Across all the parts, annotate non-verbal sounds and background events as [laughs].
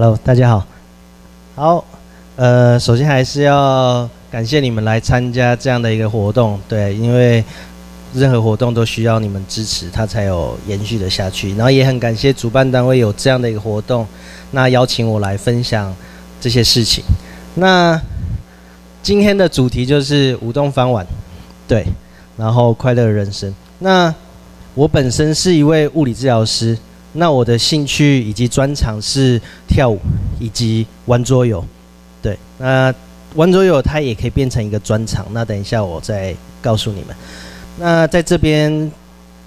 Hello，大家好。好，呃，首先还是要感谢你们来参加这样的一个活动，对，因为任何活动都需要你们支持，它才有延续的下去。然后也很感谢主办单位有这样的一个活动，那邀请我来分享这些事情。那今天的主题就是舞动翻玩，对，然后快乐人生。那我本身是一位物理治疗师。那我的兴趣以及专长是跳舞以及玩桌游，对，那玩桌游它也可以变成一个专长。那等一下我再告诉你们。那在这边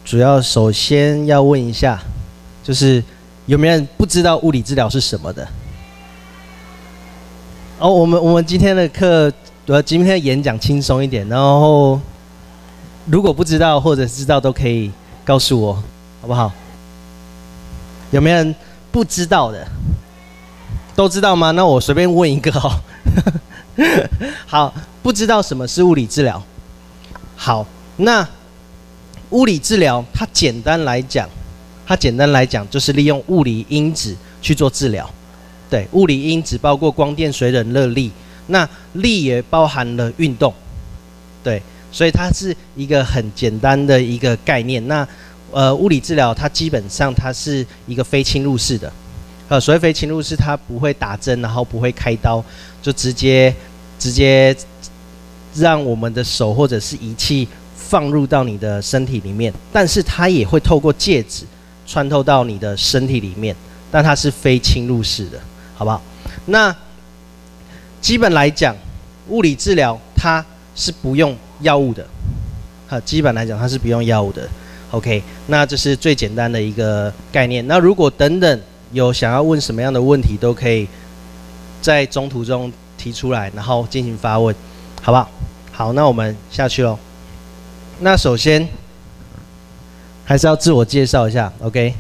主要首先要问一下，就是有没有人不知道物理治疗是什么的？哦，我们我们今天的课，呃，今天的演讲轻松一点，然后如果不知道或者知道都可以告诉我，好不好？有没有人不知道的？都知道吗？那我随便问一个哦。[laughs] 好，不知道什么是物理治疗？好，那物理治疗它简单来讲，它简单来讲就是利用物理因子去做治疗。对，物理因子包括光电、水冷、热力，那力也包含了运动。对，所以它是一个很简单的一个概念。那呃，物理治疗它基本上它是一个非侵入式的，呃，所谓非侵入式，它不会打针，然后不会开刀，就直接直接让我们的手或者是仪器放入到你的身体里面，但是它也会透过介质穿透到你的身体里面，但它是非侵入式的，好不好？那基本来讲，物理治疗它是不用药物的，哈，基本来讲它是不用药物的。OK，那这是最简单的一个概念。那如果等等有想要问什么样的问题，都可以在中途中提出来，然后进行发问，好不好？好，那我们下去喽。那首先还是要自我介绍一下，OK？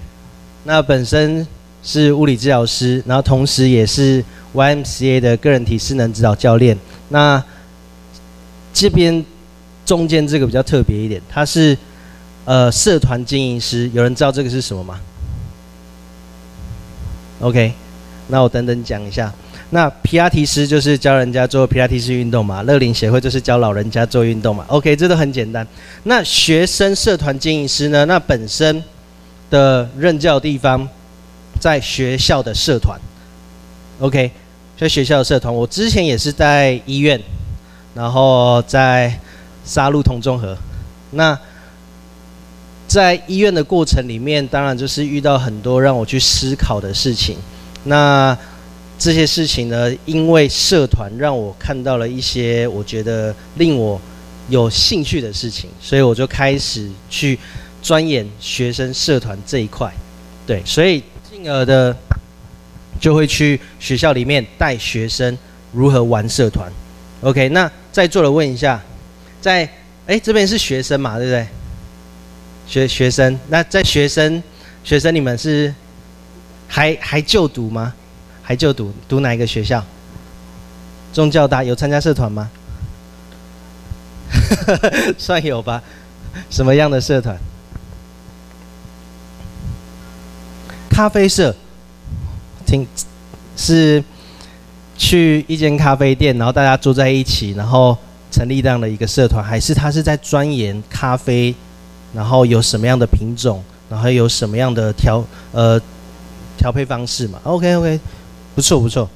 那本身是物理治疗师，然后同时也是 YMCA 的个人体适能指导教练。那这边中间这个比较特别一点，它是。呃，社团经营师，有人知道这个是什么吗？OK，那我等等讲一下。那皮拉提斯就是教人家做皮拉提斯运动嘛，乐龄协会就是教老人家做运动嘛。OK，这都很简单。那学生社团经营师呢？那本身的任教地方在学校的社团。OK，在学校的社团，我之前也是在医院，然后在沙鹿同综合。那在医院的过程里面，当然就是遇到很多让我去思考的事情。那这些事情呢，因为社团让我看到了一些我觉得令我有兴趣的事情，所以我就开始去钻研学生社团这一块。对，所以进而的就会去学校里面带学生如何玩社团。OK，那在座的问一下，在哎这边是学生嘛，对不对？学学生，那在学生学生，你们是还还就读吗？还就读读哪一个学校？中教大有参加社团吗？[laughs] 算有吧。什么样的社团？咖啡社。听是去一间咖啡店，然后大家坐在一起，然后成立这样的一个社团，还是他是在钻研咖啡？然后有什么样的品种，然后有什么样的调呃调配方式嘛？OK OK，不错不错。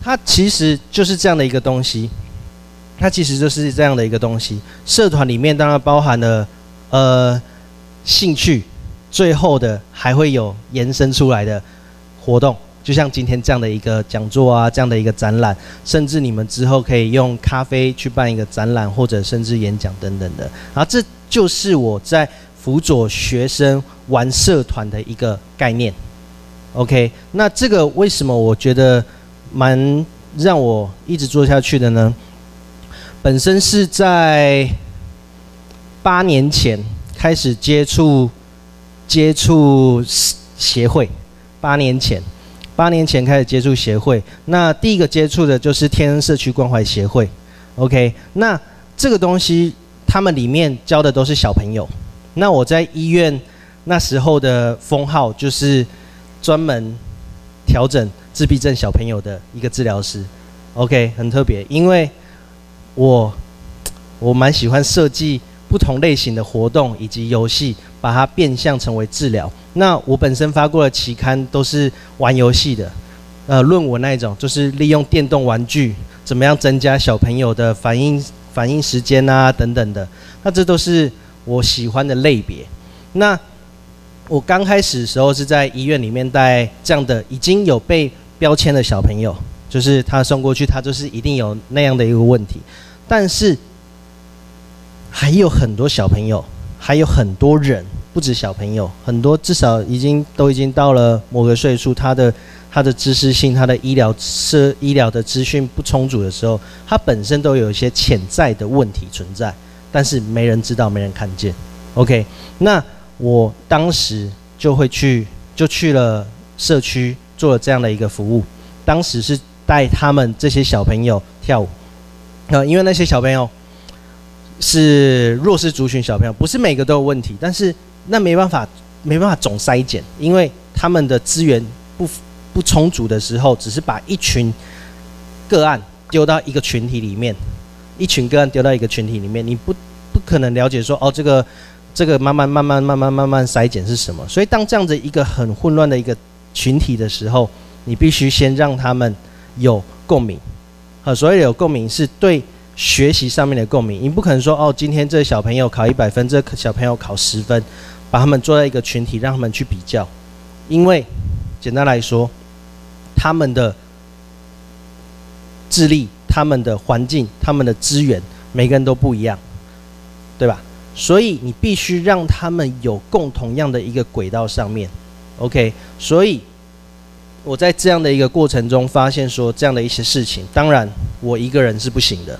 它其实就是这样的一个东西，它其实就是这样的一个东西。社团里面当然包含了呃兴趣，最后的还会有延伸出来的活动，就像今天这样的一个讲座啊，这样的一个展览，甚至你们之后可以用咖啡去办一个展览，或者甚至演讲等等的。然后这。就是我在辅佐学生玩社团的一个概念，OK？那这个为什么我觉得蛮让我一直做下去的呢？本身是在八年前开始接触接触协会，八年前，八年前开始接触协会。那第一个接触的就是天恩社区关怀协会，OK？那这个东西。他们里面教的都是小朋友，那我在医院那时候的封号就是专门调整自闭症小朋友的一个治疗师。OK，很特别，因为我我蛮喜欢设计不同类型的活动以及游戏，把它变相成为治疗。那我本身发过的期刊都是玩游戏的，呃，论文那一种，就是利用电动玩具怎么样增加小朋友的反应反应时间啊等等的。那这都是我喜欢的类别。那我刚开始的时候是在医院里面带这样的已经有被标签的小朋友。就是他送过去，他就是一定有那样的一个问题，但是还有很多小朋友，还有很多人，不止小朋友，很多至少已经都已经到了某个岁数，他的他的知识性，他的医疗是医疗的资讯不充足的时候，他本身都有一些潜在的问题存在，但是没人知道，没人看见。OK，那我当时就会去，就去了社区做了这样的一个服务，当时是。带他们这些小朋友跳舞，呃，因为那些小朋友是弱势族群小朋友，不是每个都有问题，但是那没办法，没办法总筛减，因为他们的资源不不充足的时候，只是把一群个案丢到一个群体里面，一群个案丢到一个群体里面，你不不可能了解说，哦，这个这个慢慢慢慢慢慢慢慢筛减是什么？所以当这样子一个很混乱的一个群体的时候，你必须先让他们。有共鸣，好，所谓有共鸣是对学习上面的共鸣。你不可能说哦，今天这个小朋友考一百分，这个小朋友考十分，把他们做在一个群体，让他们去比较。因为简单来说，他们的智力、他们的环境、他们的资源，每个人都不一样，对吧？所以你必须让他们有共同样的一个轨道上面。OK，所以。我在这样的一个过程中发现说，这样的一些事情，当然我一个人是不行的。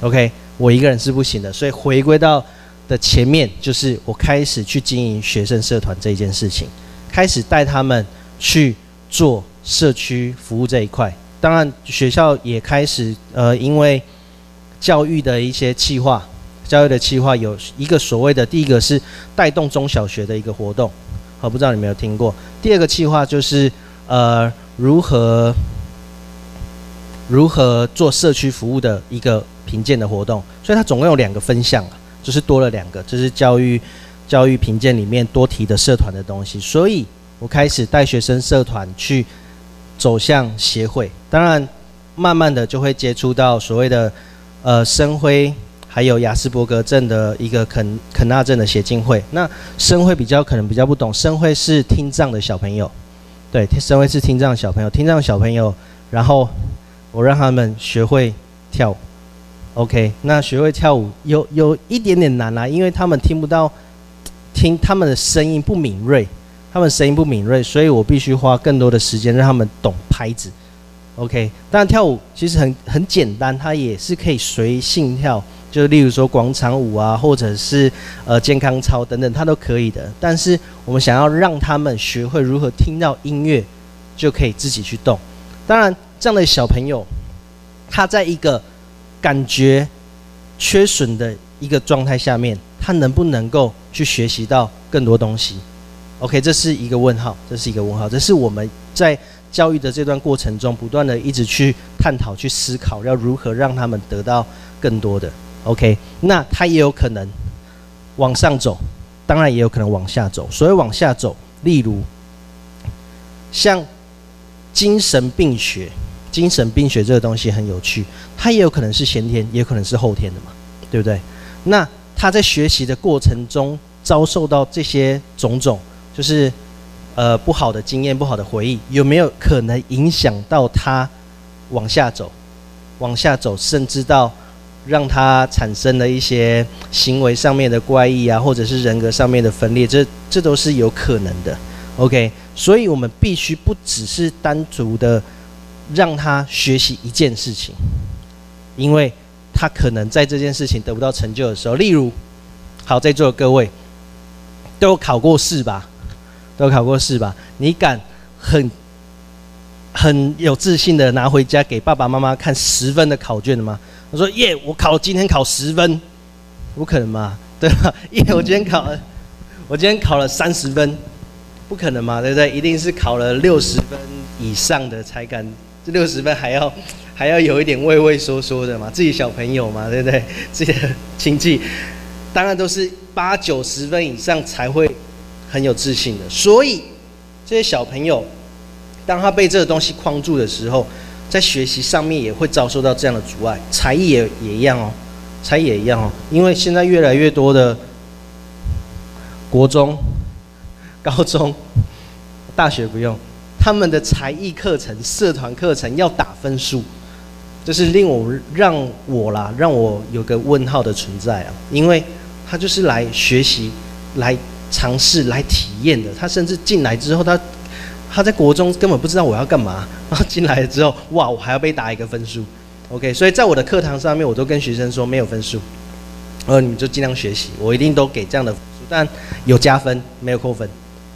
OK，我一个人是不行的，所以回归到的前面，就是我开始去经营学生社团这一件事情，开始带他们去做社区服务这一块。当然，学校也开始呃，因为教育的一些企划，教育的企划有一个所谓的第一个是带动中小学的一个活动。好，不知道你有没有听过？第二个计划就是，呃，如何如何做社区服务的一个评鉴的活动。所以它总共有两个分项，就是多了两个，就是教育教育评鉴里面多提的社团的东西。所以我开始带学生社团去走向协会，当然慢慢的就会接触到所谓的呃生辉。还有雅斯伯格症的一个肯肯纳症的协进会，那生辉比较可能比较不懂，生辉是听障的小朋友，对，生辉是听障小朋友，听障小朋友，然后我让他们学会跳舞，OK，那学会跳舞有有一点点难啦、因为他们听不到，听他们的声音不敏锐，他们声音不敏锐，所以我必须花更多的时间让他们懂拍子，OK，当然跳舞其实很很简单，它也是可以随性跳。就例如说广场舞啊，或者是呃健康操等等，它都可以的。但是我们想要让他们学会如何听到音乐，就可以自己去动。当然，这样的小朋友，他在一个感觉缺损的一个状态下面，他能不能够去学习到更多东西？OK，这是一个问号，这是一个问号。这是我们在教育的这段过程中，不断的一直去探讨、去思考，要如何让他们得到更多的。OK，那他也有可能往上走，当然也有可能往下走。所以往下走，例如像精神病学，精神病学这个东西很有趣，它也有可能是先天，也有可能是后天的嘛，对不对？那他在学习的过程中遭受到这些种种，就是呃不好的经验、不好的回忆，有没有可能影响到他往下走？往下走，甚至到。让他产生了一些行为上面的怪异啊，或者是人格上面的分裂，这这都是有可能的。OK，所以我们必须不只是单独的让他学习一件事情，因为他可能在这件事情得不到成就的时候，例如，好，在座的各位都考过试吧？都考过试吧？你敢很很有自信的拿回家给爸爸妈妈看十分的考卷的吗？我说耶，我考今天考十分，不可能嘛，对吧？[laughs] 耶，我今天考了，我今天考了三十分，不可能嘛，对不对？一定是考了六十分、以上的才敢，六十分还要还要有一点畏畏缩缩的嘛，自己小朋友嘛，对不对？[laughs] 自己的亲戚，当然都是八九十分以上才会很有自信的。所以这些小朋友，当他被这个东西框住的时候，在学习上面也会遭受到这样的阻碍，才艺也也一样哦，才艺也一样哦，因为现在越来越多的国中、高中、大学不用，他们的才艺课程、社团课程要打分数，这是令我让我啦，让我有个问号的存在啊，因为他就是来学习、来尝试、来体验的，他甚至进来之后他。他在国中根本不知道我要干嘛，然后进来之后，哇，我还要被打一个分数，OK，所以在我的课堂上面，我都跟学生说没有分数，呃，你们就尽量学习，我一定都给这样的分数，但有加分，没有扣分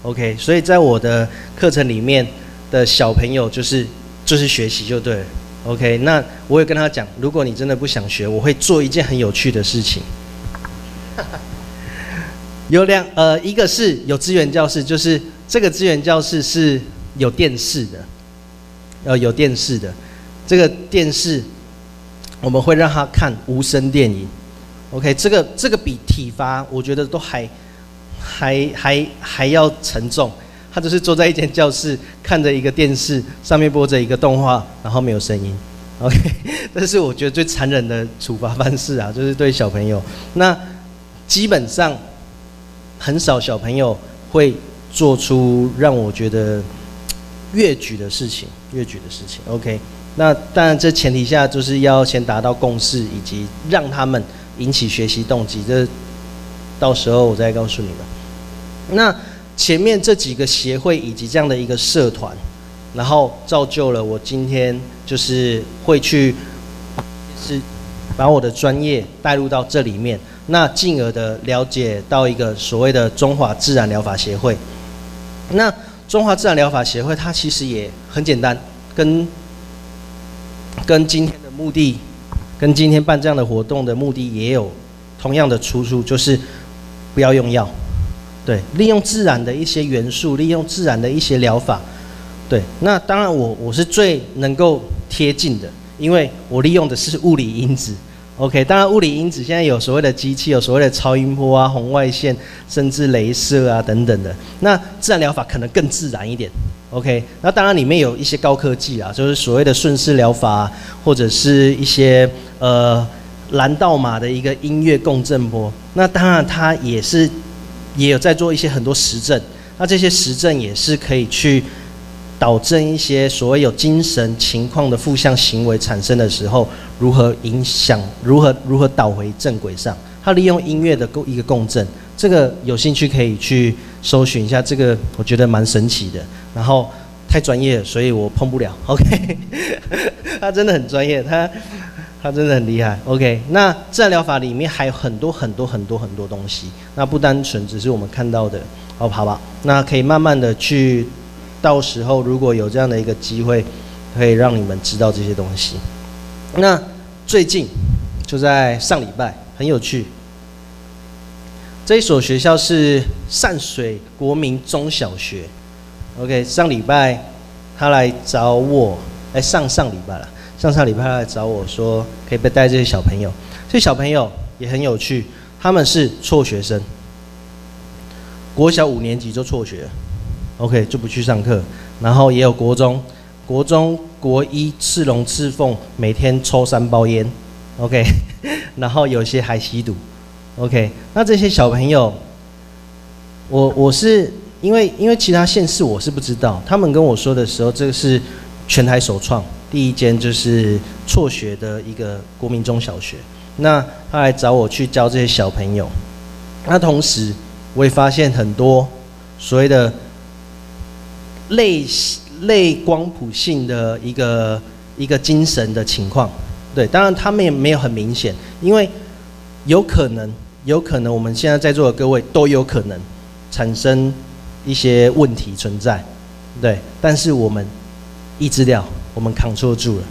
，OK，所以在我的课程里面的小朋友就是就是学习就对了，OK，那我也跟他讲，如果你真的不想学，我会做一件很有趣的事情，[laughs] 有两呃，一个是有资源教室，就是。这个资源教室是有电视的，呃，有电视的。这个电视我们会让他看无声电影。OK，这个这个比体罚我觉得都还还还还要沉重。他就是坐在一间教室，看着一个电视，上面播着一个动画，然后没有声音。OK，[laughs] 这是我觉得最残忍的处罚方式啊，[laughs] 就是对小朋友。那基本上很少小朋友会。做出让我觉得越矩的事情，越矩的事情。OK，那当然这前提下就是要先达到共识，以及让他们引起学习动机。这到时候我再告诉你们。那前面这几个协会以及这样的一个社团，然后造就了我今天就是会去是把我的专业带入到这里面，那进而的了解到一个所谓的中华自然疗法协会。那中华自然疗法协会，它其实也很简单，跟跟今天的目的，跟今天办这样的活动的目的也有同样的出处，就是不要用药，对，利用自然的一些元素，利用自然的一些疗法，对。那当然我我是最能够贴近的，因为我利用的是物理因子。OK，当然物理因子现在有所谓的机器，有所谓的超音波啊、红外线，甚至镭射啊等等的。那自然疗法可能更自然一点。OK，那当然里面有一些高科技啊，就是所谓的顺势疗法，或者是一些呃蓝道马的一个音乐共振波。那当然它也是也有在做一些很多实证。那这些实证也是可以去。导正一些所谓有精神情况的负向行为产生的时候，如何影响？如何如何导回正轨上？他利用音乐的共一个共振，这个有兴趣可以去搜寻一下。这个我觉得蛮神奇的。然后太专业，所以我碰不了。OK，[laughs] 他真的很专业，他他真的很厉害。OK，那自然疗法里面还有很多很多很多很多东西，那不单纯只是我们看到的。好，好吧，那可以慢慢的去。到时候如果有这样的一个机会，可以让你们知道这些东西。那最近就在上礼拜，很有趣。这一所学校是善水国民中小学。OK，上礼拜他来找我，哎，上上礼拜了，上上礼拜他来找我说，可以不带这些小朋友。这些小朋友也很有趣，他们是辍学生，国小五年级就辍学。OK，就不去上课，然后也有国中，国中国一刺龙刺凤，每天抽三包烟，OK，[laughs] 然后有些还吸毒，OK，那这些小朋友，我我是因为因为其他县市我是不知道，他们跟我说的时候，这个是全台首创。第一间就是辍学的一个国民中小学，那他来找我去教这些小朋友，那同时我也发现很多所谓的。类类光谱性的一个一个精神的情况，对，当然他们也没有很明显，因为有可能有可能我们现在在座的各位都有可能产生一些问题存在，对，但是我们抑制掉，我们 control 住了，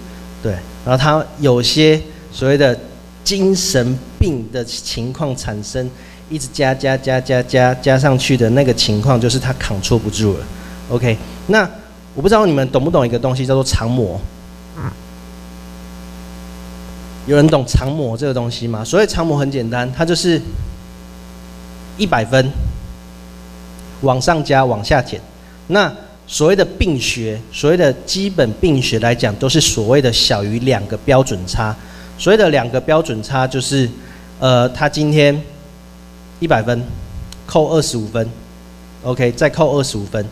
对，然后他有些所谓的精神病的情况产生，一直加加加加加加上去的那个情况，就是他 control 不住了。OK，那我不知道你们懂不懂一个东西叫做常模。有人懂常模这个东西吗？所谓常模很简单，它就是一百分往上加，往下减。那所谓的病学，所谓的基本病学来讲，都是所谓的小于两个标准差。所谓的两个标准差，就是呃，他今天一百分，扣二十五分，OK，再扣二十五分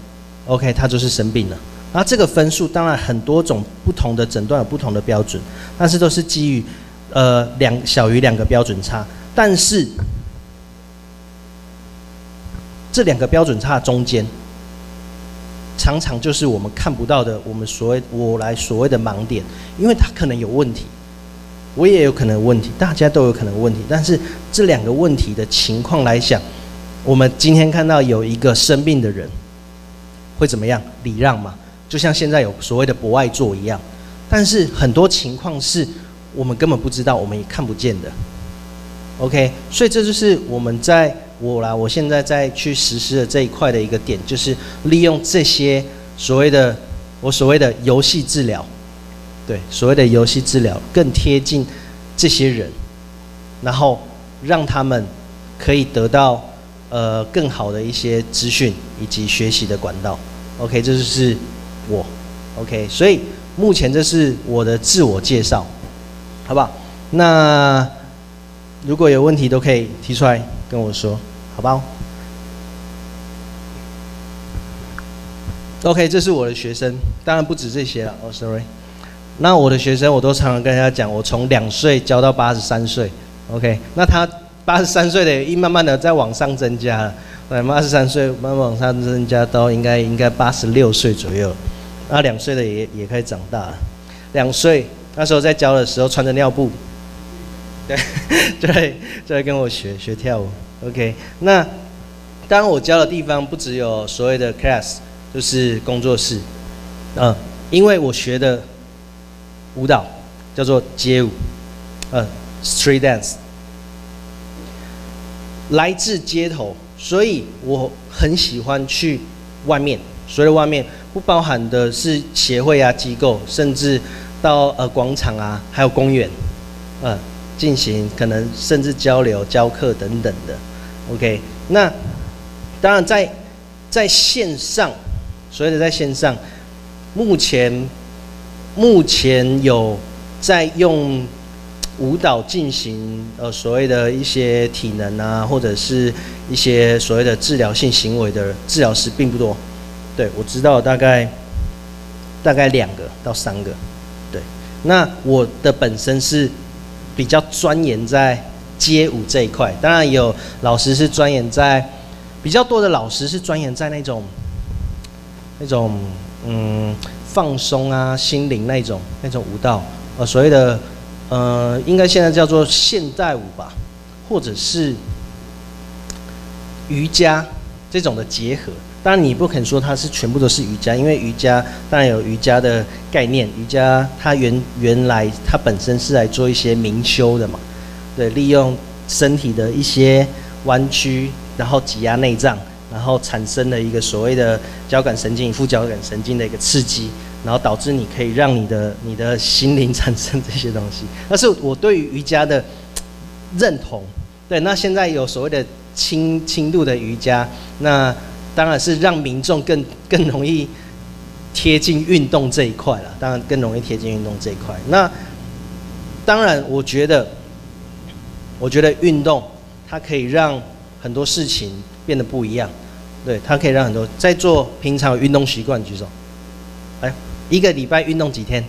，OK，他就是生病了。那这个分数当然很多种不同的诊断有不同的标准，但是都是基于呃两小于两个标准差，但是这两个标准差中间，常常就是我们看不到的，我们所谓我来所谓的盲点，因为它可能有问题，我也有可能有问题，大家都有可能有问题，但是这两个问题的情况来讲，我们今天看到有一个生病的人会怎么样？礼让嘛。就像现在有所谓的博爱座一样，但是很多情况是我们根本不知道，我们也看不见的。OK，所以这就是我们在我啦，我现在在去实施的这一块的一个点，就是利用这些所谓的我所谓的游戏治疗，对，所谓的游戏治疗更贴近这些人，然后让他们可以得到呃更好的一些资讯以及学习的管道。OK，这就是。我，OK，所以目前这是我的自我介绍，好不好？那如果有问题都可以提出来跟我说，好不好？OK，这是我的学生，当然不止这些了。哦，sorry，那我的学生我都常常跟人家讲，我从两岁教到八十三岁，OK，那他八十三岁的一慢慢的在往上增加了，对，八十三岁慢慢往上增加到应该应该八十六岁左右。那两岁的也也开始长大了，两岁那时候在教的时候穿着尿布，[laughs] 对，就会就会跟我学学跳舞。OK，那当然我教的地方不只有所谓的 class，就是工作室，嗯，因为我学的舞蹈叫做街舞，嗯，street dance，来自街头，所以我很喜欢去外面，所谓外面。不包含的是协会啊、机构，甚至到呃广场啊，还有公园，呃，进行可能甚至交流、教课等等的。OK，那当然在在线上，所谓的在线上，目前目前有在用舞蹈进行呃所谓的一些体能啊，或者是一些所谓的治疗性行为的治疗师并不多。对，我知道大概大概两个到三个，对。那我的本身是比较钻研在街舞这一块，当然有老师是钻研在比较多的老师是钻研在那种那种嗯放松啊心灵那种那种舞蹈，呃所谓的呃应该现在叫做现代舞吧，或者是瑜伽这种的结合。当然，你不肯说它是全部都是瑜伽，因为瑜伽当然有瑜伽的概念。瑜伽它原原来它本身是来做一些冥修的嘛，对，利用身体的一些弯曲，然后挤压内脏，然后产生了一个所谓的交感神经、副交感神经的一个刺激，然后导致你可以让你的你的心灵产生这些东西。[laughs] 那是我对于瑜伽的认同，对，那现在有所谓的轻轻度的瑜伽，那。当然是让民众更更容易贴近运动这一块了。当然更容易贴近运动这一块。那当然，我觉得，我觉得运动它可以让很多事情变得不一样。对，它可以让很多在做平常运动习惯举手。哎，一个礼拜运动几天？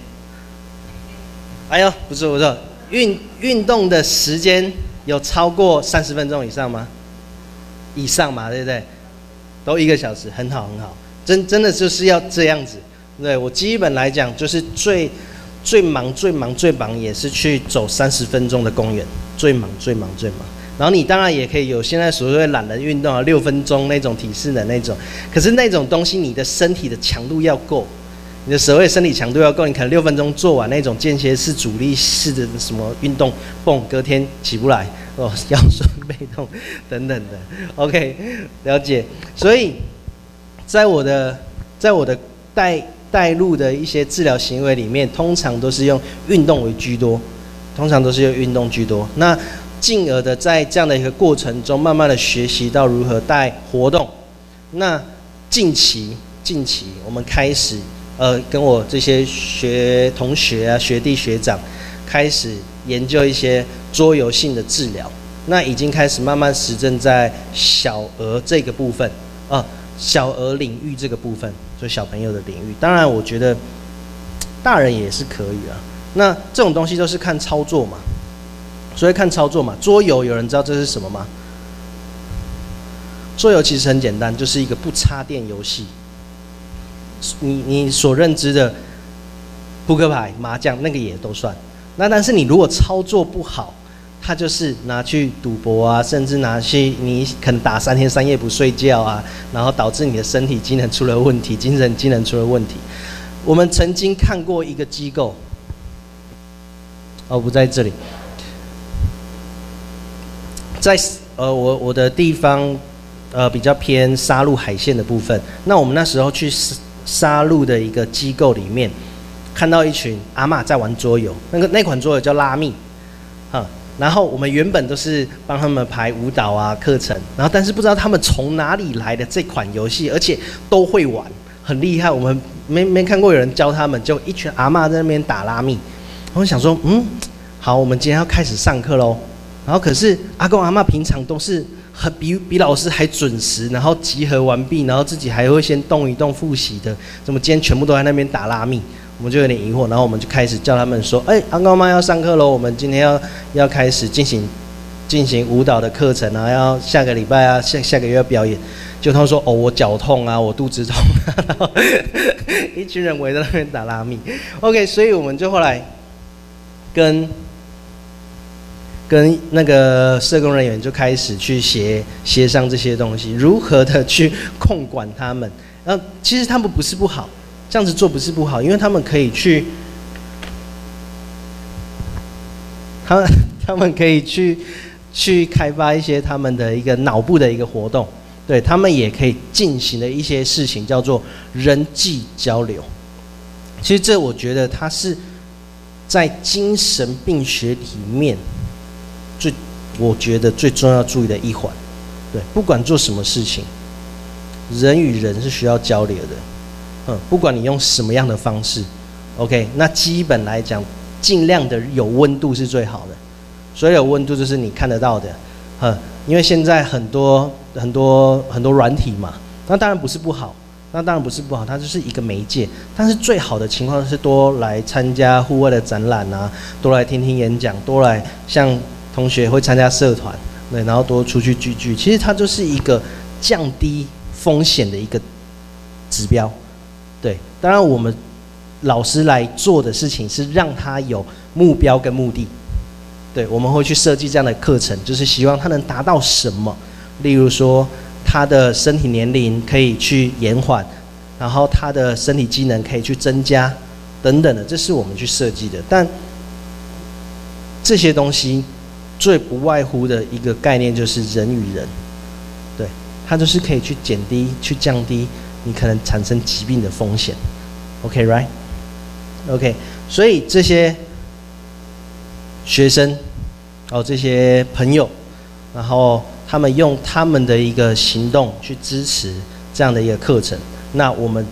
哎呦，不错不错，运运动的时间有超过三十分钟以上吗？以上嘛，对不对？都一个小时，很好很好，真真的就是要这样子。对，我基本来讲，就是最最忙最忙最忙，也是去走三十分钟的公园，最忙最忙最忙。然后你当然也可以有现在所谓懒人运动啊，六分钟那种体式的那种，可是那种东西你的身体的强度要够，你的所谓身体强度要够，你可能六分钟做完那种间歇式阻力式的什么运动，蹦，隔天起不来。哦，[laughs] 腰酸背痛等等的，OK，了解。所以，在我的在我的带带入的一些治疗行为里面，通常都是用运动为居多，通常都是用运动居多。那进而的在这样的一个过程中，慢慢的学习到如何带活动。那近期，近期我们开始，呃，跟我这些学同学啊、学弟学长，开始研究一些桌游性的治疗。那已经开始慢慢实证在小儿这个部分啊、小儿领域这个部分，就小朋友的领域。当然，我觉得大人也是可以啊。那这种东西都是看操作嘛，所以看操作嘛。桌游有人知道这是什么吗？桌游其实很简单，就是一个不插电游戏。你你所认知的扑克牌、麻将那个也都算。那但是你如果操作不好，它就是拿去赌博啊，甚至拿去你可能打三天三夜不睡觉啊，然后导致你的身体机能出了问题，精神机能出了问题。我们曾经看过一个机构，哦，不在这里，在呃我我的地方呃比较偏沙鹿海线的部分。那我们那时候去沙沙鹿的一个机构里面，看到一群阿嬷在玩桌游，那个那款桌游叫拉密，哈。然后我们原本都是帮他们排舞蹈啊课程，然后但是不知道他们从哪里来的这款游戏，而且都会玩，很厉害。我们没没看过有人教他们，就一群阿嬷在那边打拉密。我想说，嗯，好，我们今天要开始上课喽。然后可是阿公阿嬷平常都是很比比老师还准时，然后集合完毕，然后自己还会先动一动复习的，怎么今天全部都在那边打拉密？我们就有点疑惑，然后我们就开始叫他们说：“哎，阿公阿妈要上课喽！我们今天要要开始进行进行舞蹈的课程啊，要下个礼拜啊，下下个月要表演。”就他们说：“哦，我脚痛啊，我肚子痛。”然后 [laughs] 一群人围在那边打拉密。OK，所以我们就后来跟跟那个社工人员就开始去协协商这些东西，如何的去控管他们。然后其实他们不是不好。这样子做不是不好，因为他们可以去，他们他们可以去去开发一些他们的一个脑部的一个活动，对，他们也可以进行的一些事情叫做人际交流。其实这我觉得它是在精神病学里面最我觉得最重要注意的一环。对，不管做什么事情，人与人是需要交流的。嗯，不管你用什么样的方式，OK，那基本来讲，尽量的有温度是最好的。所有温度就是你看得到的，嗯，因为现在很多很多很多软体嘛，那当然不是不好，那当然不是不好，它就是一个媒介。但是最好的情况是多来参加户外的展览啊，多来听听演讲，多来像同学会参加社团，对，然后多出去聚聚。其实它就是一个降低风险的一个指标。对，当然我们老师来做的事情是让他有目标跟目的。对，我们会去设计这样的课程，就是希望他能达到什么？例如说，他的身体年龄可以去延缓，然后他的身体机能可以去增加，等等的，这是我们去设计的。但这些东西最不外乎的一个概念就是人与人，对，它就是可以去减低、去降低。你可能产生疾病的风险，OK，right？OK，所以这些学生哦，这些朋友，然后他们用他们的一个行动去支持这样的一个课程，那我们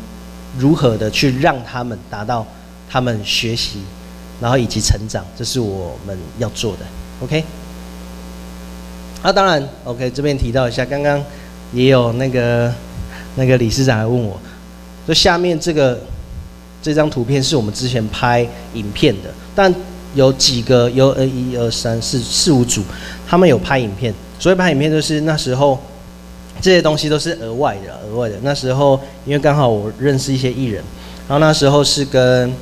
如何的去让他们达到他们学习，然后以及成长，这是我们要做的，OK？啊，当然，OK，这边提到一下，刚刚也有那个。那个理事长来问我，就下面这个这张图片是我们之前拍影片的，但有几个有呃一二三四四五组，他们有拍影片，所以拍影片就是那时候这些东西都是额外的，额外的。那时候因为刚好我认识一些艺人，然后那时候是跟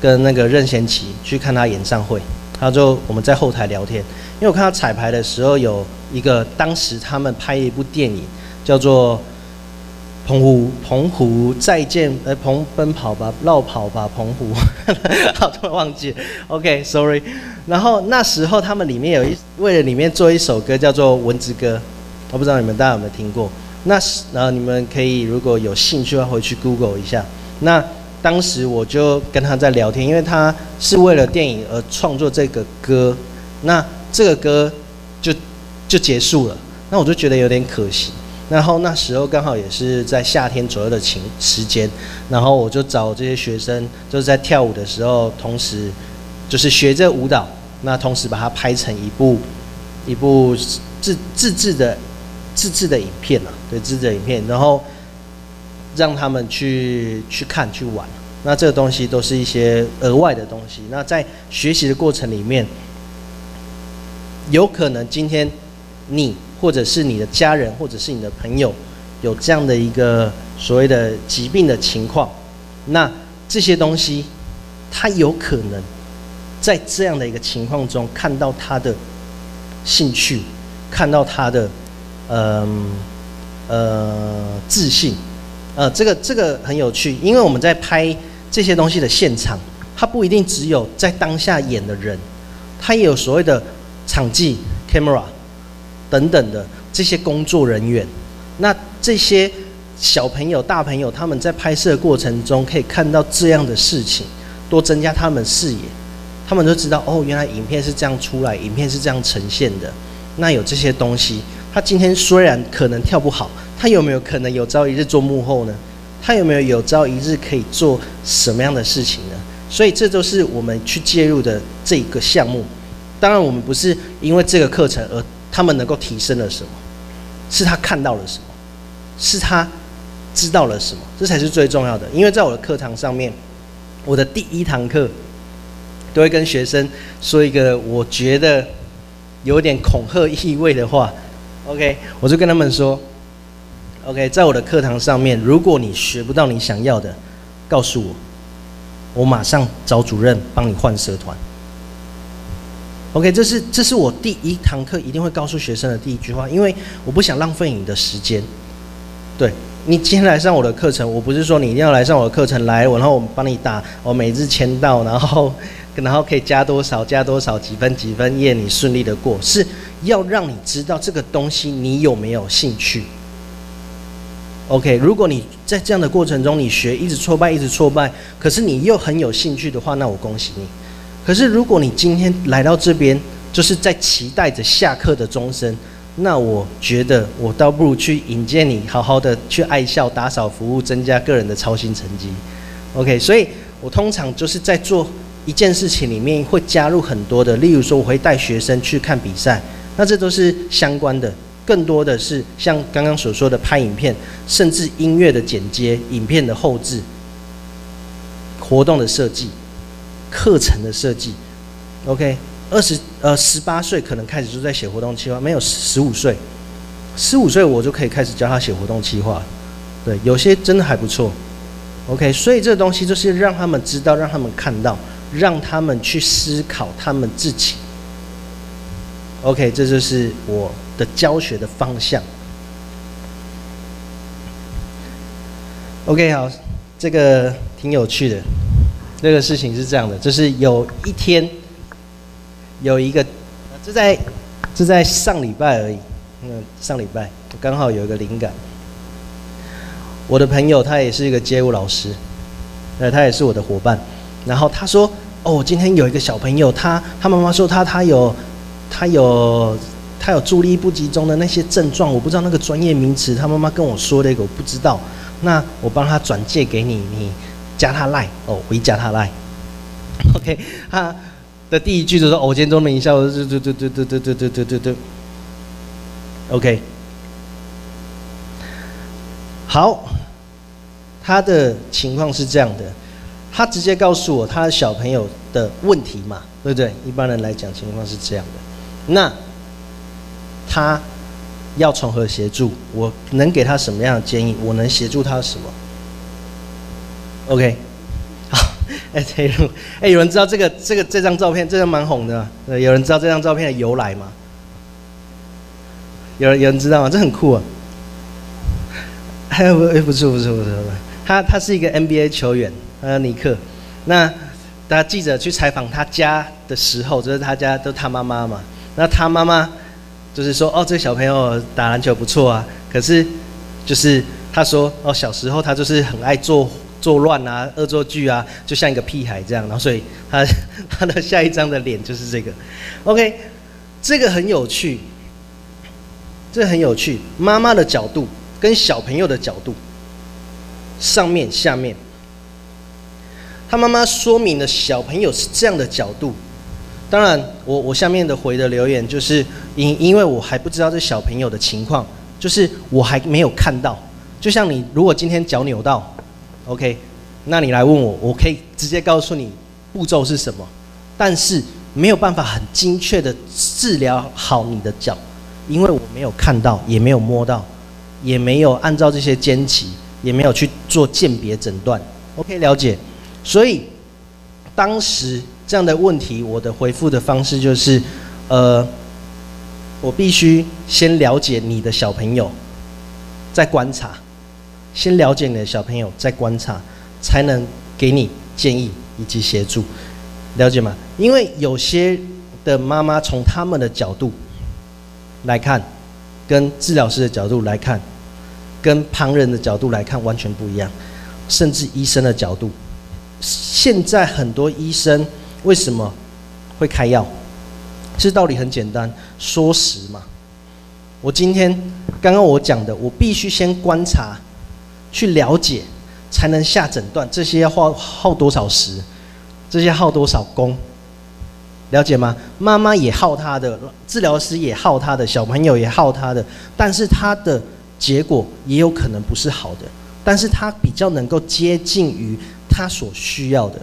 跟那个任贤齐去看他演唱会，他就我们在后台聊天，因为我看他彩排的时候有一个当时他们拍一部电影叫做。澎湖，澎湖再见，呃，澎奔跑吧，绕跑吧，澎湖，[laughs] 好，突然忘记了，OK，Sorry。然后那时候他们里面有一为了里面做一首歌叫做《蚊子歌》，我不知道你们大家有没有听过。那然后你们可以如果有兴趣的话回去 Google 一下。那当时我就跟他在聊天，因为他是为了电影而创作这个歌，那这个歌就就结束了，那我就觉得有点可惜。然后那时候刚好也是在夏天左右的情时间，然后我就找这些学生，就是在跳舞的时候，同时就是学这舞蹈，那同时把它拍成一部一部自自制的自制的影片啊，对，自制的影片，然后让他们去去看去玩。那这个东西都是一些额外的东西。那在学习的过程里面，有可能今天你。或者是你的家人，或者是你的朋友，有这样的一个所谓的疾病的情况，那这些东西，他有可能在这样的一个情况中看到他的兴趣，看到他的呃，呃自信，呃，这个这个很有趣，因为我们在拍这些东西的现场，他不一定只有在当下演的人，他也有所谓的场记 camera。等等的这些工作人员，那这些小朋友、大朋友，他们在拍摄过程中可以看到这样的事情，多增加他们视野，他们都知道哦，原来影片是这样出来，影片是这样呈现的。那有这些东西，他今天虽然可能跳不好，他有没有可能有朝一日做幕后呢？他有没有有朝一日可以做什么样的事情呢？所以这都是我们去介入的这个项目。当然，我们不是因为这个课程而。他们能够提升了什么？是他看到了什么？是他知道了什么？这才是最重要的。因为在我的课堂上面，我的第一堂课都会跟学生说一个我觉得有点恐吓意味的话。OK，我就跟他们说：OK，在我的课堂上面，如果你学不到你想要的，告诉我，我马上找主任帮你换社团。OK，这是这是我第一堂课一定会告诉学生的第一句话，因为我不想浪费你的时间。对，你今天来上我的课程，我不是说你一定要来上我的课程来，然后我们帮你打，我每日签到，然后然后可以加多少加多少几分几分，业你顺利的过，是要让你知道这个东西你有没有兴趣。OK，如果你在这样的过程中你学一直挫败一直挫败，可是你又很有兴趣的话，那我恭喜你。可是，如果你今天来到这边，就是在期待着下课的钟声，那我觉得我倒不如去引荐你，好好的去爱校打扫服务，增加个人的操心成绩。OK，所以我通常就是在做一件事情里面会加入很多的，例如说我会带学生去看比赛，那这都是相关的。更多的是像刚刚所说的拍影片，甚至音乐的剪接、影片的后制、活动的设计。课程的设计，OK，二十呃十八岁可能开始就在写活动计划，没有十五岁，十五岁我就可以开始教他写活动计划，对，有些真的还不错，OK，所以这个东西就是让他们知道，让他们看到，让他们去思考他们自己，OK，这就是我的教学的方向，OK，好，这个挺有趣的。这个事情是这样的，就是有一天，有一个，这在，这在上礼拜而已。嗯，上礼拜刚好有一个灵感。我的朋友他也是一个街舞老师，呃，他也是我的伙伴。然后他说：“哦，今天有一个小朋友，他他妈妈说他他有他有他有注意力不集中的那些症状，我不知道那个专业名词，他妈妈跟我说的一个我不知道。那我帮他转介给你，你。”加他赖哦，回加他赖。OK，他的第一句就说：“偶见钟鸣一笑。”对对对对对对对对对对对。OK，好，他的情况是这样的，他直接告诉我他小朋友的问题嘛，对不对？一般人来讲情况是这样的，那他要从何协助？我能给他什么样的建议？我能协助他什么？OK，好，哎，这路，哎，有人知道这个这个这张照片，这张蛮红的，有人知道这张照片的由来吗？有人有人知道吗？这很酷啊！哎 [laughs] 不，哎不错不错不错，他他是一个 NBA 球员，呃，尼克。那大家记者去采访他家的时候，就是他家都他妈妈嘛。那他妈妈就是说，哦，这个小朋友打篮球不错啊。可是就是他说，哦，小时候他就是很爱做。作乱啊、恶作剧啊，就像一个屁孩这样。然后所以他他的下一张的脸就是这个。OK，这个很有趣，这个很有趣。妈妈的角度跟小朋友的角度，上面下面，他妈妈说明了小朋友是这样的角度。当然，我我下面的回的留言就是因因为我还不知道这小朋友的情况，就是我还没有看到。就像你如果今天脚扭到，OK，那你来问我，我可以直接告诉你步骤是什么，但是没有办法很精确的治疗好你的脚，因为我没有看到，也没有摸到，也没有按照这些肩期，也没有去做鉴别诊断。OK，了解。所以当时。这样的问题，我的回复的方式就是，呃，我必须先了解你的小朋友，再观察，先了解你的小朋友，再观察，才能给你建议以及协助，了解吗？因为有些的妈妈从他们的角度来看，跟治疗师的角度来看，跟旁人的角度来看完全不一样，甚至医生的角度，现在很多医生。为什么会开药？其实道理很简单，说实嘛。我今天刚刚我讲的，我必须先观察，去了解，才能下诊断。这些要花耗多少时？这些耗多少功？了解吗？妈妈也耗他的，治疗师也耗他的，小朋友也耗他的，但是他的结果也有可能不是好的，但是他比较能够接近于他所需要的。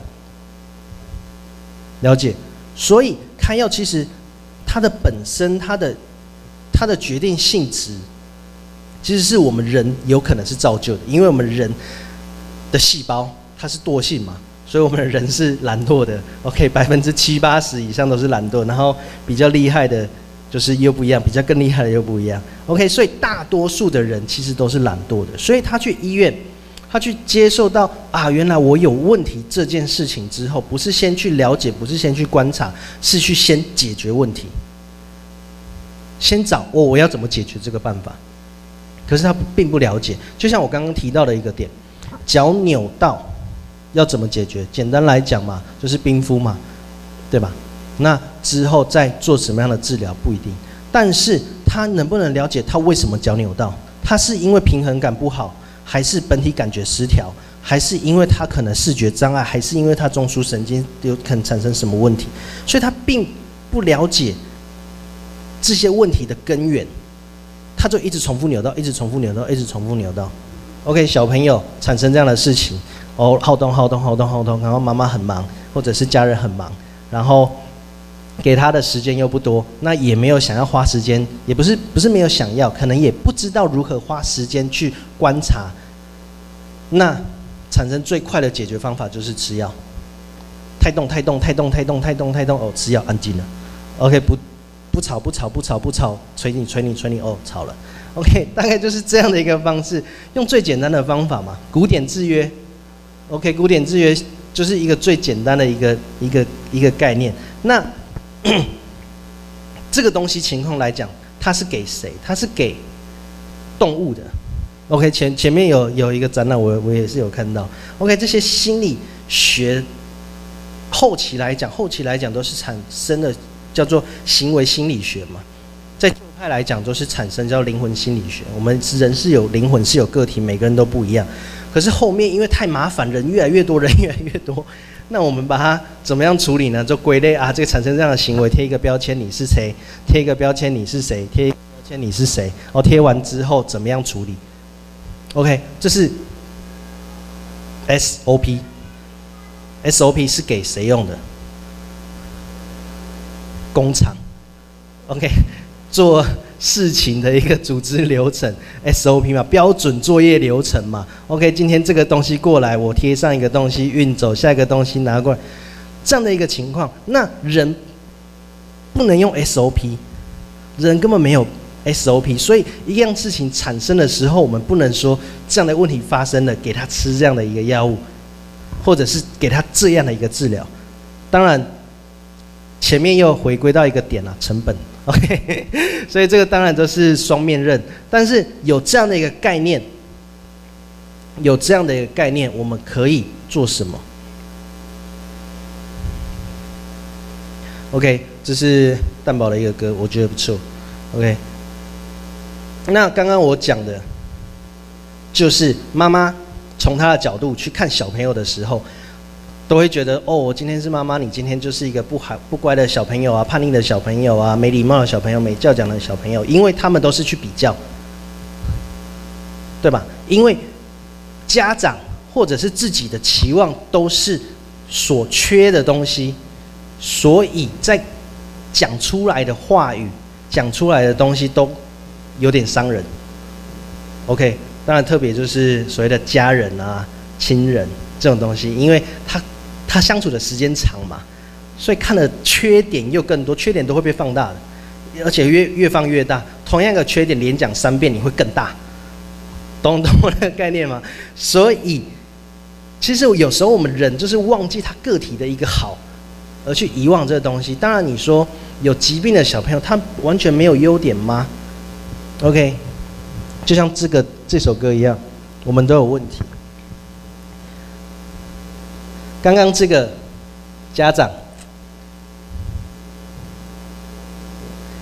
了解，所以开药其实它的本身，它的它的决定性质，其实是我们人有可能是造就的，因为我们人的细胞它是惰性嘛，所以我们的人是懒惰的。[laughs] OK，百分之七八十以上都是懒惰，然后比较厉害的，就是又不一样，比较更厉害的又不一样。OK，所以大多数的人其实都是懒惰的，所以他去医院。他去接受到啊，原来我有问题这件事情之后，不是先去了解，不是先去观察，是去先解决问题，先找我、我要怎么解决这个办法。可是他并不了解，就像我刚刚提到的一个点，脚扭到要怎么解决？简单来讲嘛，就是冰敷嘛，对吧？那之后再做什么样的治疗不一定，但是他能不能了解他为什么脚扭到？他是因为平衡感不好。还是本体感觉失调，还是因为他可能视觉障碍，还是因为他中枢神经有可能产生什么问题？所以他并不了解这些问题的根源，他就一直重复扭到，一直重复扭到，一直重复扭到。OK，小朋友产生这样的事情，哦，好动好动好动好动，然后妈妈很忙，或者是家人很忙，然后给他的时间又不多，那也没有想要花时间，也不是不是没有想要，可能也不知道如何花时间去观察。那产生最快的解决方法就是吃药，太动太动太动太动太动太动哦，吃药安静了，OK 不不吵不吵不吵不吵，捶你捶你捶你哦，吵了，OK [laughs] 大概就是这样的一个方式，用最简单的方法嘛，古典制约，OK 古典制约就是一个最简单的一个一个一个概念。那 [coughs] 这个东西情况来讲，它是给谁？它是给动物的。OK，前前面有有一个展览，我我也是有看到。OK，这些心理学后期来讲，后期来讲都是产生了叫做行为心理学嘛。在旧派来讲，都是产生叫灵魂心理学。我们人是有灵魂，是有个体，每个人都不一样。可是后面因为太麻烦，人越来越多，人越来越多，那我们把它怎么样处理呢？就归类啊，这个产生这样的行为，贴一个标签，你是谁？贴一个标签，你是谁？贴一个标签，你是谁？哦，贴完之后怎么样处理？OK，这是 SOP。SOP 是给谁用的？工厂。OK，做事情的一个组织流程 SOP 嘛，标准作业流程嘛。OK，今天这个东西过来，我贴上一个东西运走，下一个东西拿过来，这样的一个情况，那人不能用 SOP，人根本没有。SOP，所以一样事情产生的时候，我们不能说这样的问题发生了，给他吃这样的一个药物，或者是给他这样的一个治疗。当然，前面又回归到一个点了，成本。OK，所以这个当然都是双面刃。但是有这样的一个概念，有这样的一个概念，我们可以做什么？OK，这是蛋堡的一个歌，我觉得不错。OK，那刚刚我讲的，就是妈妈从她的角度去看小朋友的时候，都会觉得哦，我今天是妈妈，你今天就是一个不好不乖的小朋友啊，叛逆的小朋友啊，没礼貌的小朋友，没教养的小朋友，因为他们都是去比较，对吧？因为家长或者是自己的期望都是所缺的东西，所以在讲出来的话语、讲出来的东西都有点伤人。OK，当然特别就是所谓的家人啊、亲人这种东西，因为他他相处的时间长嘛，所以看的缺点又更多，缺点都会被放大的，而且越越放越大。同样的缺点连讲三遍，你会更大。懂懂我的概念吗？所以，其实有时候我们人就是忘记他个体的一个好，而去遗忘这个东西。当然，你说有疾病的小朋友，他完全没有优点吗？OK，就像这个这首歌一样，我们都有问题。刚刚这个家长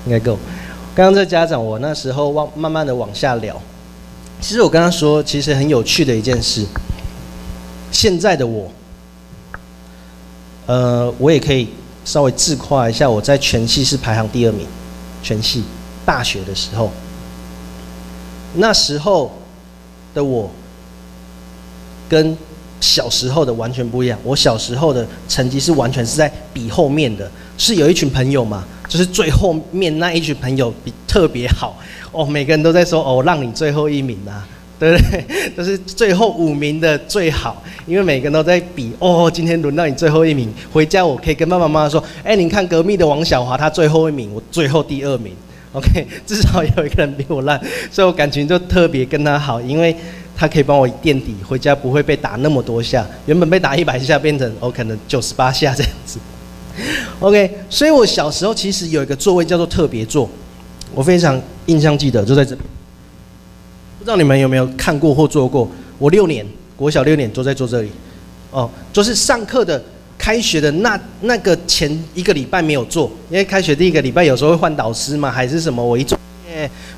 应该够。刚刚这个家长，我那时候往慢慢的往下聊。其实我跟他说，其实很有趣的一件事。现在的我，呃，我也可以稍微自夸一下，我在全系是排行第二名，全系大学的时候。那时候的我，跟小时候的完全不一样。我小时候的成绩是完全是在比后面的，是有一群朋友嘛，就是最后面那一群朋友比特别好。哦，每个人都在说哦，让你最后一名啊，[laughs] 对不对？[laughs] 都是最后五名的最好，因为每个人都在比哦，今天轮到你最后一名，回家我可以跟爸爸妈妈说，哎，你看隔壁的王小华他最后一名，我最后第二名，OK，至少有一个人比我烂，所以我感情就特别跟他好，因为他可以帮我垫底，回家不会被打那么多下，原本被打一百下变成哦可能九十八下这样子，[laughs] OK，所以我小时候其实有一个座位叫做特别座。我非常印象记得，就在这。不知道你们有没有看过或坐过？我六年，国小六年都在坐这里。哦，就是上课的开学的那那个前一个礼拜没有坐，因为开学第一个礼拜有时候会换导师嘛，还是什么？我一坐，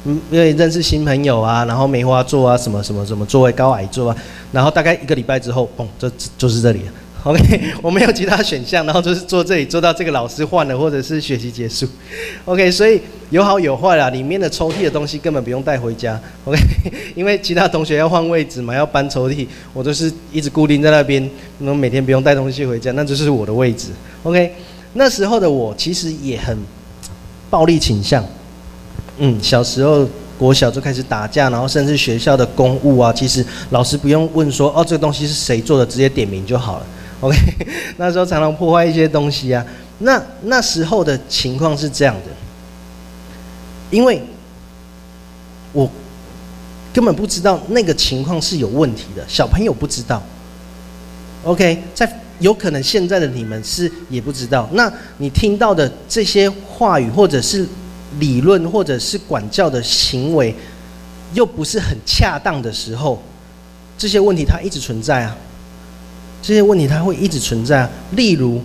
因为认识新朋友啊，然后梅花座啊，什么什么什么座位高矮座啊，然后大概一个礼拜之后，嘣，就就是这里了。OK，[laughs] 我没有其他选项，然后就是坐这里，坐到这个老师换了，或者是学习结束。OK，所以有好有坏啦，里面的抽屉的东西根本不用带回家。OK，[laughs] 因为其他同学要换位置嘛，要搬抽屉，我都是一直固定在那边，那每天不用带东西回家，那就是我的位置。OK，那时候的我其实也很暴力倾向。嗯，小时候国小就开始打架，然后甚至学校的公务啊，其实老师不用问说哦，这个东西是谁做的，直接点名就好了。[laughs] OK，那时候常常破坏一些东西啊。那那时候的情况是这样的，因为我根本不知道那个情况是有问题的，小朋友不知道。OK，在有可能现在的你们是也不知道。那你听到的这些话语，或者是理论，或者是管教的行为，又不是很恰当的时候，这些问题它一直存在啊。这些问题它会一直存在啊，例如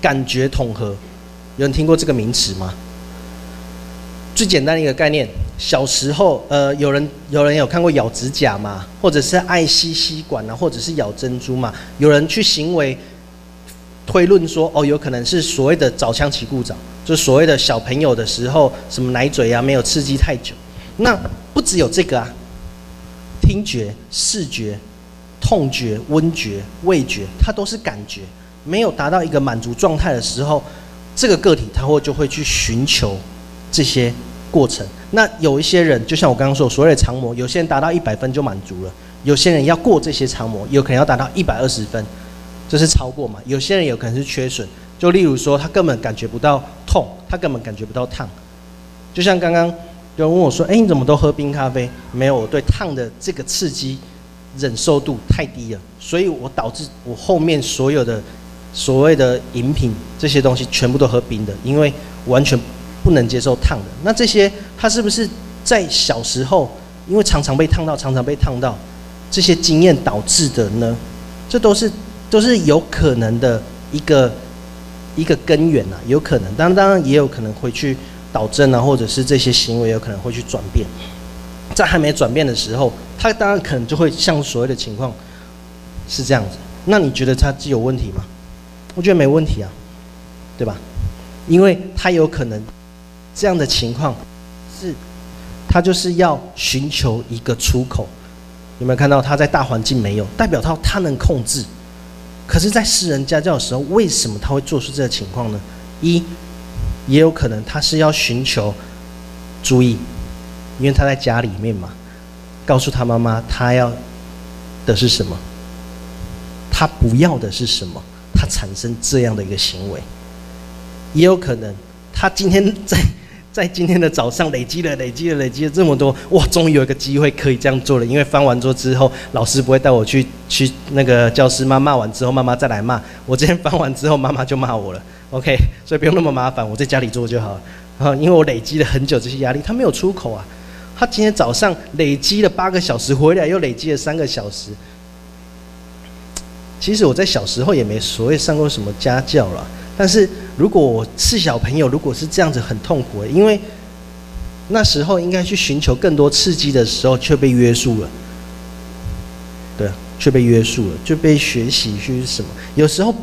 感觉统合，有人听过这个名词吗？最简单的一个概念，小时候呃，有人有人有看过咬指甲嘛？或者是爱吸吸管啊，或者是咬珍珠嘛？有人去行为推论说，哦，有可能是所谓的早枪起故障，就所谓的小朋友的时候，什么奶嘴啊，没有刺激太久。那不只有这个啊，听觉、视觉。痛觉、温觉、味觉，它都是感觉，没有达到一个满足状态的时候，这个个体它会就会去寻求这些过程。那有一些人，就像我刚刚说，所谓的常模，有些人达到一百分就满足了，有些人要过这些常模，有可能要达到一百二十分，这是超过嘛？有些人有可能是缺损，就例如说他根本感觉不到痛，他根本感觉不到烫。就像刚刚有人问我说：“哎，你怎么都喝冰咖啡？”没有，我对烫的这个刺激。忍受度太低了，所以我导致我后面所有的所谓的饮品这些东西全部都喝冰的，因为完全不能接受烫的。那这些他是不是在小时候因为常常被烫到，常常被烫到，这些经验导致的呢？这都是都是有可能的一个一个根源呐，有可能，当当然也有可能会去导正啊，或者是这些行为有可能会去转变。在还没转变的时候，他当然可能就会像所谓的情况是这样子。那你觉得他有问题吗？我觉得没问题啊，对吧？因为他有可能这样的情况是，他就是要寻求一个出口。有没有看到他在大环境没有，代表他他能控制？可是，在私人家教的时候，为什么他会做出这个情况呢？一，也有可能他是要寻求注意。因为他在家里面嘛，告诉他妈妈他要的是什么，他不要的是什么，他产生这样的一个行为，也有可能他今天在在今天的早上累积了累积了累积了这么多，哇，终于有一个机会可以这样做了。因为翻完桌之后，老师不会带我去去那个教室骂，骂完之后妈妈再来骂我。今天翻完之后，妈妈就骂我了，OK，所以不用那么麻烦，我在家里做就好了。啊因为我累积了很久这些压力，他没有出口啊。他今天早上累积了八个小时，回来又累积了三个小时。其实我在小时候也没所谓上过什么家教了，但是如果我是小朋友，如果是这样子很痛苦，因为那时候应该去寻求更多刺激的时候，却被约束了。对，却被约束了，就被学习去什么？有时候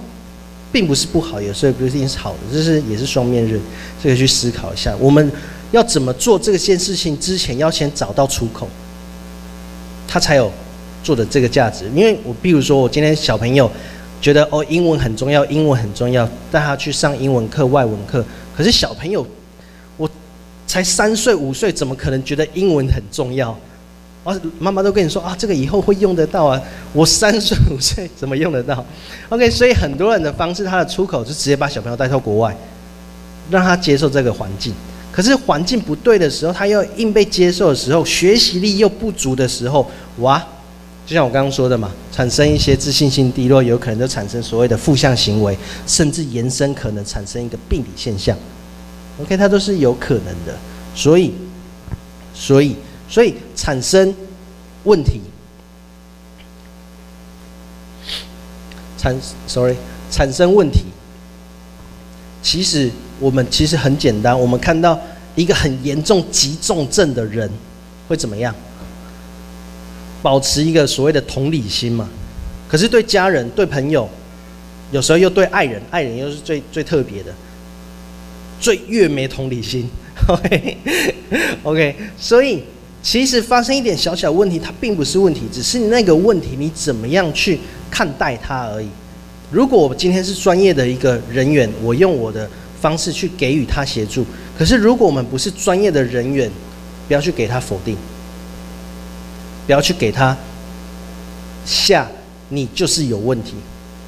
并不是不好，有时候不一定是好的，这是也是双面刃，这个去思考一下，我们。要怎么做这件事情之前，要先找到出口，他才有做的这个价值。因为我比如说，我今天小朋友觉得哦，英文很重要，英文很重要，带他去上英文课、外文课。可是小朋友，我才三岁五岁，怎么可能觉得英文很重要？啊，妈妈都跟你说啊，这个以后会用得到啊。我三岁五岁怎么用得到？OK，所以很多人的方式，他的出口就直接把小朋友带到国外，让他接受这个环境。可是环境不对的时候，他又硬被接受的时候，学习力又不足的时候，哇，就像我刚刚说的嘛，产生一些自信心低落，有可能就产生所谓的负向行为，甚至延伸可能产生一个病理现象。OK，它都是有可能的。所以，所以，所以产生问题，产，sorry，产生问题，其实。我们其实很简单，我们看到一个很严重急重症的人会怎么样？保持一个所谓的同理心嘛。可是对家人、对朋友，有时候又对爱人，爱人又是最最特别的，最越没同理心。[laughs] OK，OK，所以其实发生一点小小问题，它并不是问题，只是那个问题你怎么样去看待它而已。如果我今天是专业的一个人员，我用我的。方式去给予他协助，可是如果我们不是专业的人员，不要去给他否定，不要去给他下你就是有问题，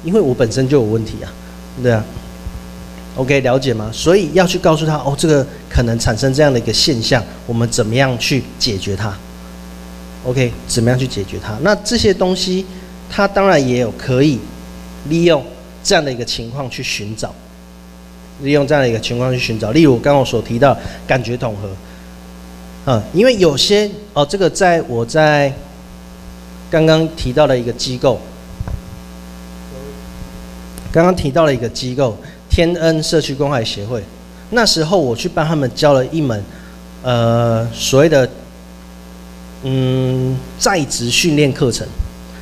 因为我本身就有问题啊，对啊，OK 了解吗？所以要去告诉他哦，这个可能产生这样的一个现象，我们怎么样去解决它？OK，怎么样去解决它？那这些东西，他当然也有可以利用这样的一个情况去寻找。利用这样的一个情况去寻找，例如我刚刚所提到感觉统合，嗯，因为有些哦，这个在我在刚刚提到了一个机构，刚刚提到了一个机构天恩社区关怀协会，那时候我去帮他们教了一门呃所谓的嗯在职训练课程，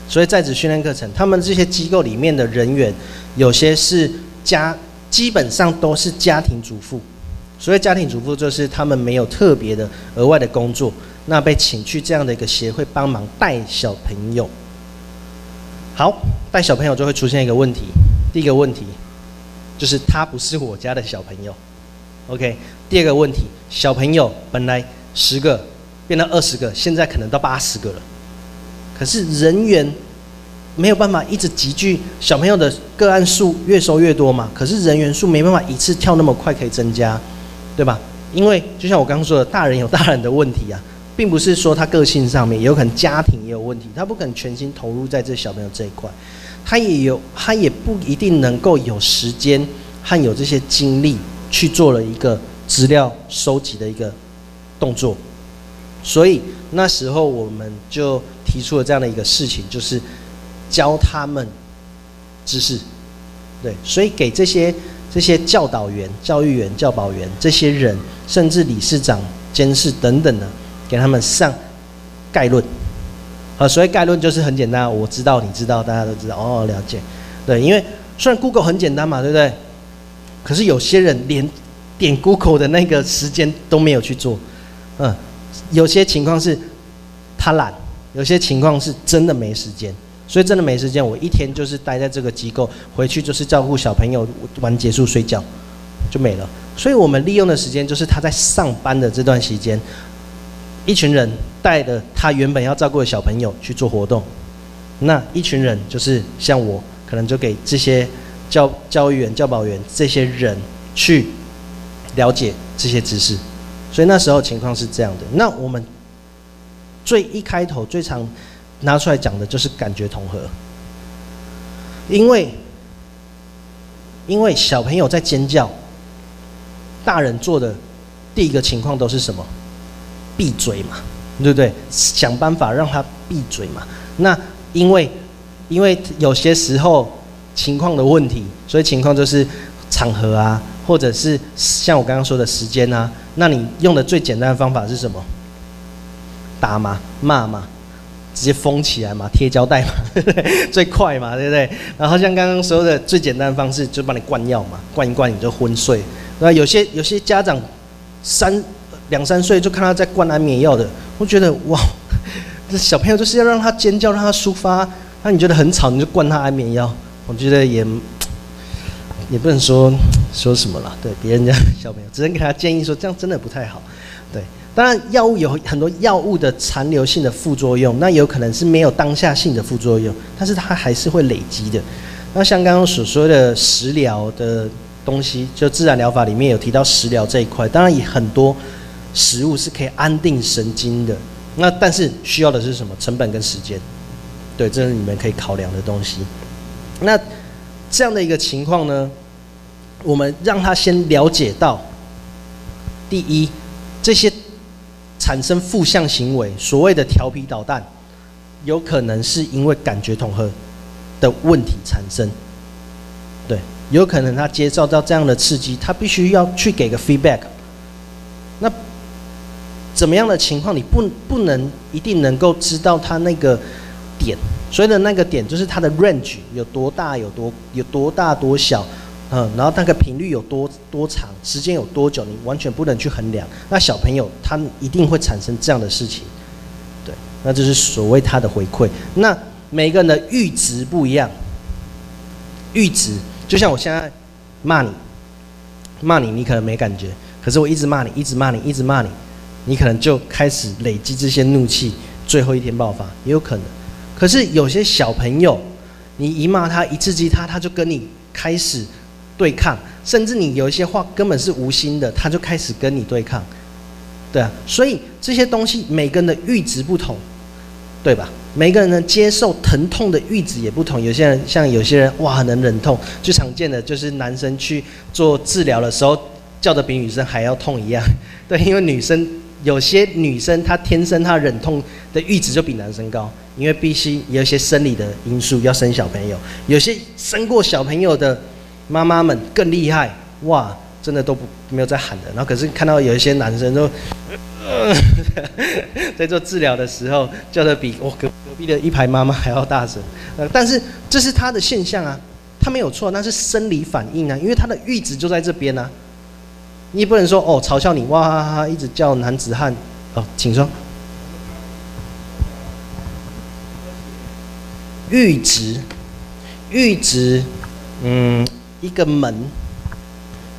所以在职训练课程，他们这些机构里面的人员有些是家。基本上都是家庭主妇，所以家庭主妇就是他们没有特别的额外的工作，那被请去这样的一个协会帮忙带小朋友。好，带小朋友就会出现一个问题，第一个问题就是他不是我家的小朋友，OK。第二个问题，小朋友本来十个变到二十个，现在可能到八十个了，可是人员。没有办法一直集聚小朋友的个案数越收越多嘛？可是人员数没办法一次跳那么快可以增加，对吧？因为就像我刚刚说的，大人有大人的问题啊，并不是说他个性上面，有可能家庭也有问题，他不可能全心投入在这小朋友这一块，他也有，他也不一定能够有时间和有这些精力去做了一个资料收集的一个动作，所以那时候我们就。提出了这样的一个事情，就是教他们知识。对，所以给这些这些教导员、教育员、教保员这些人，甚至理事长、监事等等的，给他们上概论。啊，所以概论就是很简单，我知道，你知道，大家都知道，哦，了解。对，因为虽然 Google 很简单嘛，对不对？可是有些人连点 Google 的那个时间都没有去做，嗯，有些情况是他懒，有些情况是真的没时间。所以真的没时间，我一天就是待在这个机构，回去就是照顾小朋友，玩结束睡觉，就没了。所以我们利用的时间就是他在上班的这段时间，一群人带着他原本要照顾的小朋友去做活动，那一群人就是像我，可能就给这些教教育员、教保员这些人去了解这些知识。所以那时候情况是这样的。那我们最一开头最常。拿出来讲的就是感觉统合，因为因为小朋友在尖叫，大人做的第一个情况都是什么？闭嘴嘛，对不对？想办法让他闭嘴嘛。那因为因为有些时候情况的问题，所以情况就是场合啊，或者是像我刚刚说的时间啊，那你用的最简单的方法是什么？打嘛，骂嘛。直接封起来嘛，贴胶带嘛，[laughs] 最快嘛，对不对？然后像刚刚说的最简单的方式，就帮你灌药嘛，灌一灌你就昏睡。那有些有些家长三两三岁就看他在灌安眠药的，我觉得哇，[laughs] 这小朋友就是要让他尖叫，让他抒发。那你觉得很吵，你就灌他安眠药，我觉得也也不能说说什么了。对别人家小朋友，只能给他建议说，这样真的不太好。对。当然，药物有很多药物的残留性的副作用，那有可能是没有当下性的副作用，但是它还是会累积的。那像刚刚所说的食疗的东西，就自然疗法里面有提到食疗这一块，当然也很多食物是可以安定神经的。那但是需要的是什么？成本跟时间，对，这是你们可以考量的东西。那这样的一个情况呢，我们让他先了解到，第一，这些。产生负向行为，所谓的调皮捣蛋，有可能是因为感觉统合的问题产生。对，有可能他接受到这样的刺激，他必须要去给个 feedback。那怎么样的情况，你不不能一定能够知道他那个点，所谓的那个点就是他的 range 有多大，有多有多大多小。嗯，然后那个频率有多多长，时间有多久，你完全不能去衡量。那小朋友他一定会产生这样的事情，对，那就是所谓他的回馈。那每个人的阈值不一样，阈值就像我现在骂你，骂你，你可能没感觉，可是我一直骂你，一直骂你，一直骂你，你可能就开始累积这些怒气，最后一天爆发也有可能。可是有些小朋友，你一骂他，一刺激他，他就跟你开始。对抗，甚至你有一些话根本是无心的，他就开始跟你对抗，对啊，所以这些东西每个人的阈值不同，对吧？每个人能接受疼痛的阈值也不同。有些人像有些人哇，能忍痛，最常见的就是男生去做治疗的时候叫的比女生还要痛一样，[laughs] 对，因为女生有些女生她天生她忍痛的阈值就比男生高，因为必须有一些生理的因素要生小朋友，有些生过小朋友的。妈妈们更厉害哇，真的都不没有在喊的。然后可是看到有一些男生都，[laughs] 在做治疗的时候叫的比我隔隔壁的一排妈妈还要大声。呃，但是这是他的现象啊，他没有错，那是生理反应啊，因为他的阈值就在这边啊。你不能说哦，嘲笑你哇哈哈，一直叫男子汉哦，请说。阈值，阈值，嗯。一个门，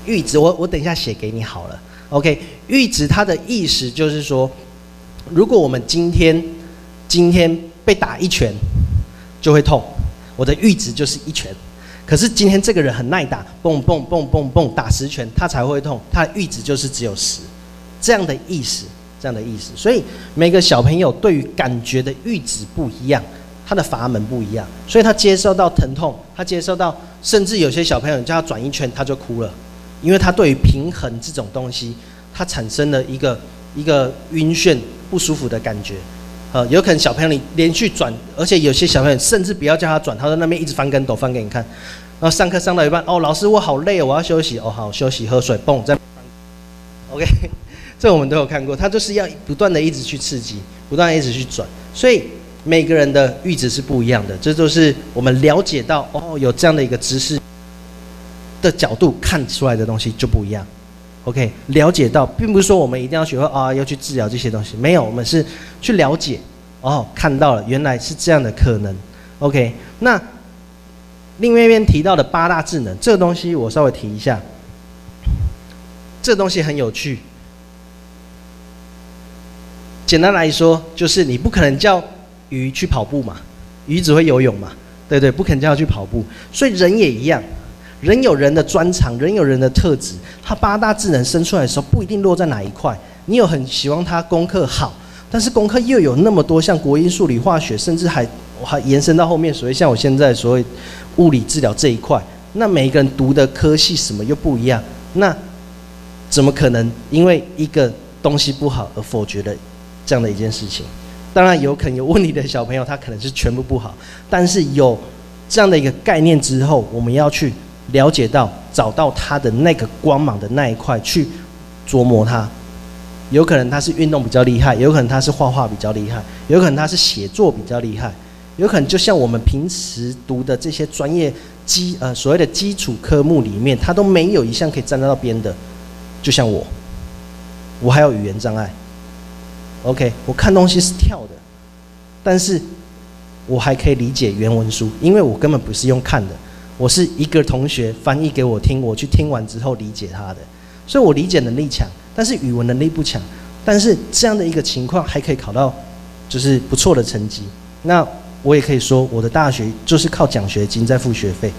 阈值，我我等一下写给你好了。OK，阈值它的意思就是说，如果我们今天今天被打一拳就会痛，我的阈值就是一拳。可是今天这个人很耐打，蹦蹦蹦蹦蹦打十拳他才会痛，他的阈值就是只有十，这样的意思，这样的意思。所以每个小朋友对于感觉的阈值不一样。他的阀门不一样，所以他接受到疼痛，他接受到，甚至有些小朋友叫他转一圈，他就哭了，因为他对于平衡这种东西，他产生了一个一个晕眩不舒服的感觉，呃，有可能小朋友你连续转，而且有些小朋友甚至不要叫他转，他在那边一直翻跟斗翻给你看。然后上课上到一半，哦，老师我好累哦，我要休息。哦，好，休息喝水，蹦再。OK，这 [laughs] 我们都有看过，他就是要不断的一直去刺激，不断一直去转，所以每个人的阈值是不一样的，这都是我们了解到哦，有这样的一个知识的角度看出来的东西就不一样。OK，了解到，并不是说我们一定要学会啊，要去治疗这些东西，没有，我们是去了解，哦，看到了，原来是这样的可能。OK，那另外一边提到的八大智能，这个东西我稍微提一下，这东西很有趣。简单来说，就是你不可能叫鱼去跑步嘛，鱼只会游泳嘛，对对，不肯叫它去跑步，所以人也一样。人有人的专长，人有人的特质。他八大智能生出来的时候，不一定落在哪一块。你有很希望他功课好，但是功课又有那么多，像国英数理化学，甚至还还延伸到后面，所以像我现在所谓物理治疗这一块。那每一个人读的科系什么又不一样，那怎么可能因为一个东西不好而否决了这样的一件事情？当然有可能有问题的小朋友，他可能是全部不好，但是有这样的一个概念之后，我们要去。了解到，找到他的那个光芒的那一块去琢磨他，有可能他是运动比较厉害，有可能他是画画比较厉害，有可能他是写作比较厉害，有可能就像我们平时读的这些专业基呃所谓的基础科目里面，他都没有一项可以站得到边的，就像我，我还有语言障碍。，OK，我看东西是跳的，但是我还可以理解原文书，因为我根本不是用看的。我是一个同学翻译给我听，我去听完之后理解他的，所以我理解能力强，但是语文能力不强。但是这样的一个情况还可以考到，就是不错的成绩。那我也可以说，我的大学就是靠奖学金在付学费，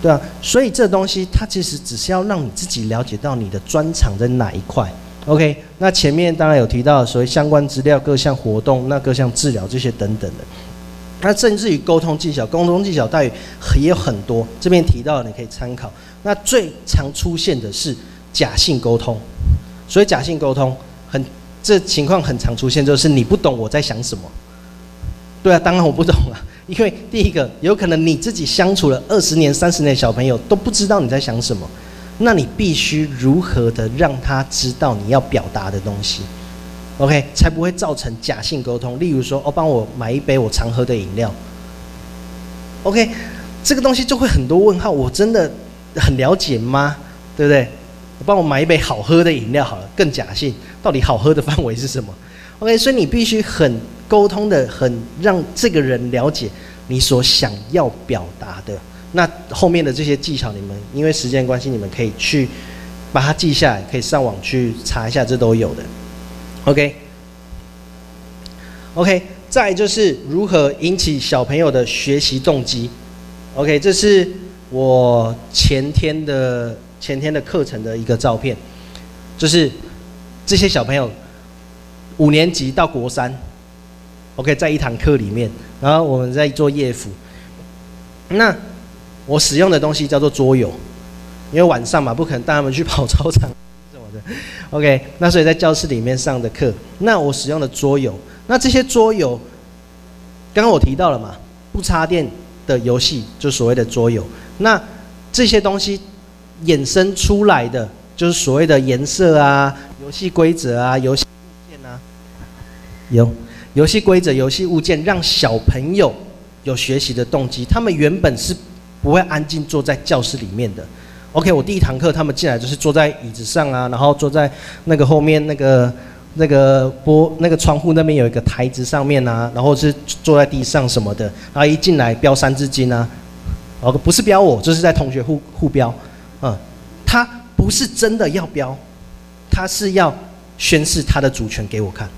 对啊。所以这东西它其实只是要让你自己了解到你的专长在哪一块。OK，那前面当然有提到所谓相关资料、各项活动、那各项治疗这些等等的。那甚至于沟通技巧，沟通技巧待遇也有很多，这边提到你可以参考。那最常出现的是假性沟通，所以假性沟通很这情况很常出现，就是你不懂我在想什么。对啊，当然我不懂啊，因为第一个有可能你自己相处了二十年、三十年的小朋友都不知道你在想什么，那你必须如何的让他知道你要表达的东西？OK，才不会造成假性沟通。例如说，哦，帮我买一杯我常喝的饮料。OK，这个东西就会很多问号。我真的很了解吗？对不对？帮我买一杯好喝的饮料好了，更假性。到底好喝的范围是什么？OK，所以你必须很沟通的，很让这个人了解你所想要表达的。那后面的这些技巧，你们因为时间关系，你们可以去把它记下来，可以上网去查一下，这都有的。OK，OK，再就是如何引起小朋友的学习动机。OK，这是我前天的前天的课程的一个照片，就是这些小朋友五年级到国三，OK，在一堂课里面，然后我们在做业辅。那我使用的东西叫做桌游，因为晚上嘛，不可能带他们去跑操场。[laughs] 什么的。OK，那所以在教室里面上的课，那我使用的桌游，那这些桌游，刚刚我提到了嘛，不插电的游戏就所谓的桌游，那这些东西衍生出来的就是所谓的颜色啊、游戏规则啊、游戏物件啊，有游戏规则、游戏物件，让小朋友有学习的动机，他们原本是不会安静坐在教室里面的。OK，我第一堂课他们进来就是坐在椅子上啊，然后坐在那个后面那个那个玻那个窗户那边有一个台子上面啊，然后是坐在地上什么的，然后一进来标三字经啊，哦不是标我，就是在同学互互标，嗯，他不是真的要标，他是要宣示他的主权给我看，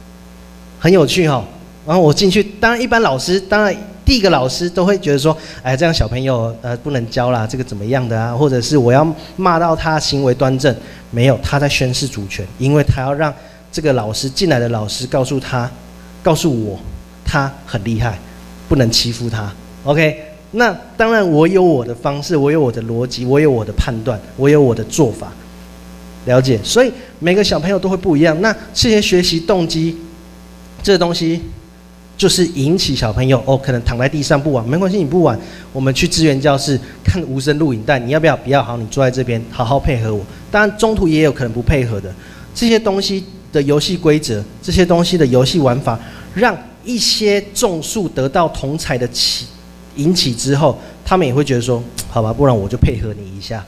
很有趣哈、哦。然后我进去，当然一般老师当然。第一个老师都会觉得说，哎，这样小朋友呃不能教啦，这个怎么样的啊？或者是我要骂到他行为端正，没有，他在宣示主权，因为他要让这个老师进来的老师告诉他，告诉我他很厉害，不能欺负他。OK，那当然我有我的方式，我有我的逻辑，我有我的判断，我有我的做法，了解。所以每个小朋友都会不一样。那这些学习动机，这东西。就是引起小朋友哦，可能躺在地上不玩，没关系，你不玩，我们去资源教室看无声录影带，你要不要？不要，好，你坐在这边好好配合我。当然中途也有可能不配合的，这些东西的游戏规则，这些东西的游戏玩法，让一些种树得到同侪的起引起之后，他们也会觉得说，好吧，不然我就配合你一下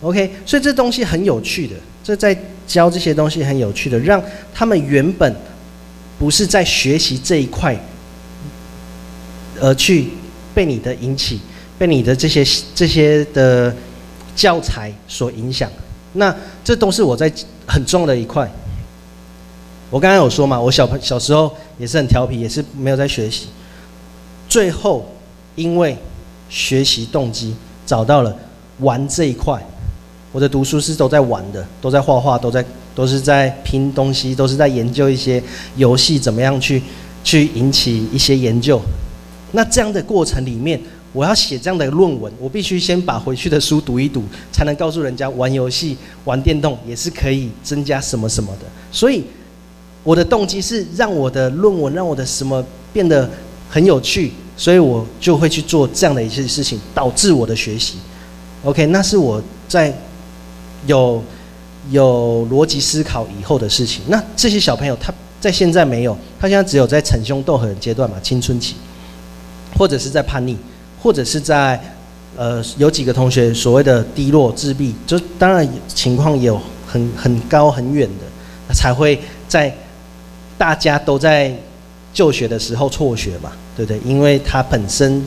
，OK。所以这东西很有趣的，这在教这些东西很有趣的，让他们原本。不是在学习这一块，而去被你的引起，被你的这些这些的教材所影响。那这都是我在很重要的一块。我刚刚有说嘛，我小朋小时候也是很调皮，也是没有在学习。最后因为学习动机找到了玩这一块，我的读书是都在玩的，都在画画，都在。都是在拼东西，都是在研究一些游戏怎么样去去引起一些研究。那这样的过程里面，我要写这样的论文，我必须先把回去的书读一读，才能告诉人家玩游戏、玩电动也是可以增加什么什么的。所以我的动机是让我的论文，让我的什么变得很有趣，所以我就会去做这样的一些事情，导致我的学习。OK，那是我在有。有逻辑思考以后的事情，那这些小朋友他在现在没有，他现在只有在逞凶斗狠阶段嘛，青春期，或者是在叛逆，或者是在呃有几个同学所谓的低落自闭，就当然情况也有很很高很远的，才会在大家都在就学的时候辍学嘛，对不对？因为他本身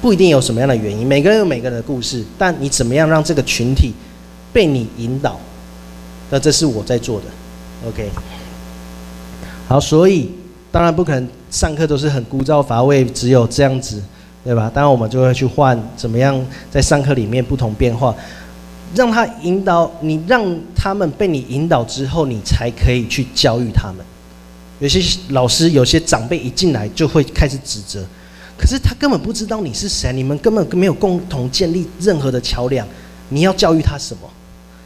不一定有什么样的原因，每个人有每个人的故事，但你怎么样让这个群体被你引导？那这是我在做的，OK。好，所以当然不可能上课都是很枯燥乏味，只有这样子，对吧？当然我们就会去换怎么样在上课里面不同变化，让他引导你，让他们被你引导之后，你才可以去教育他们。有些老师、有些长辈一进来就会开始指责，可是他根本不知道你是谁，你们根本没有共同建立任何的桥梁，你要教育他什么？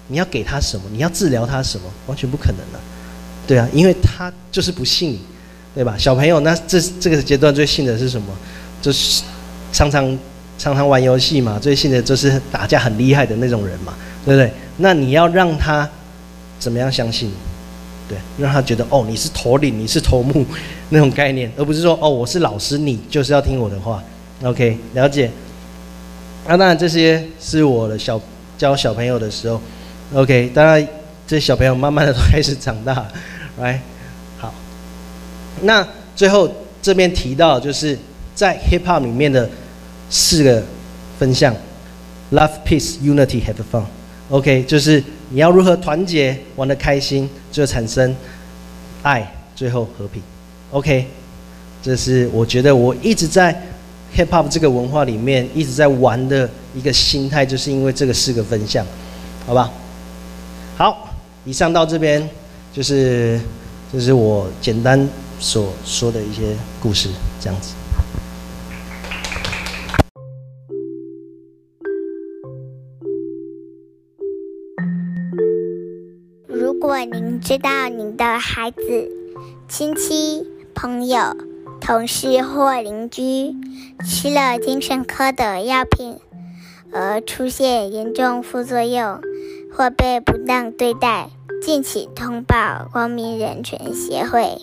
你要给他什么？你要治疗他什么？完全不可能的，对啊，因为他就是不信，对吧？小朋友，那这这个阶段最信的是什么？就是常常常常玩游戏嘛，最信的就是打架很厉害的那种人嘛，对不对？那你要让他怎么样相信你？对，让他觉得哦，你是头领，你是头目 [laughs] 那种概念，而不是说哦，我是老师，你就是要听我的话。OK，了解。那当然，这些是我的小教小朋友的时候。OK，当然，这小朋友慢慢的都开始长大，[laughs] 来，好。那最后这边提到，就是在 Hip Hop 里面的四个分项：Love, Peace, Unity, Have Fun。OK，就是你要如何团结，玩得开心，就产生爱，最后和平。OK，这是我觉得我一直在 Hip Hop 这个文化里面一直在玩的一个心态，就是因为这个四个分项，好吧？好，以上到这边就是，这是我简单所说的一些故事，这样子。如果您知道您的孩子、亲戚、朋友、同事或邻居吃了精神科的药品而出现严重副作用，或被不当对待，敬请通报光明人权协会。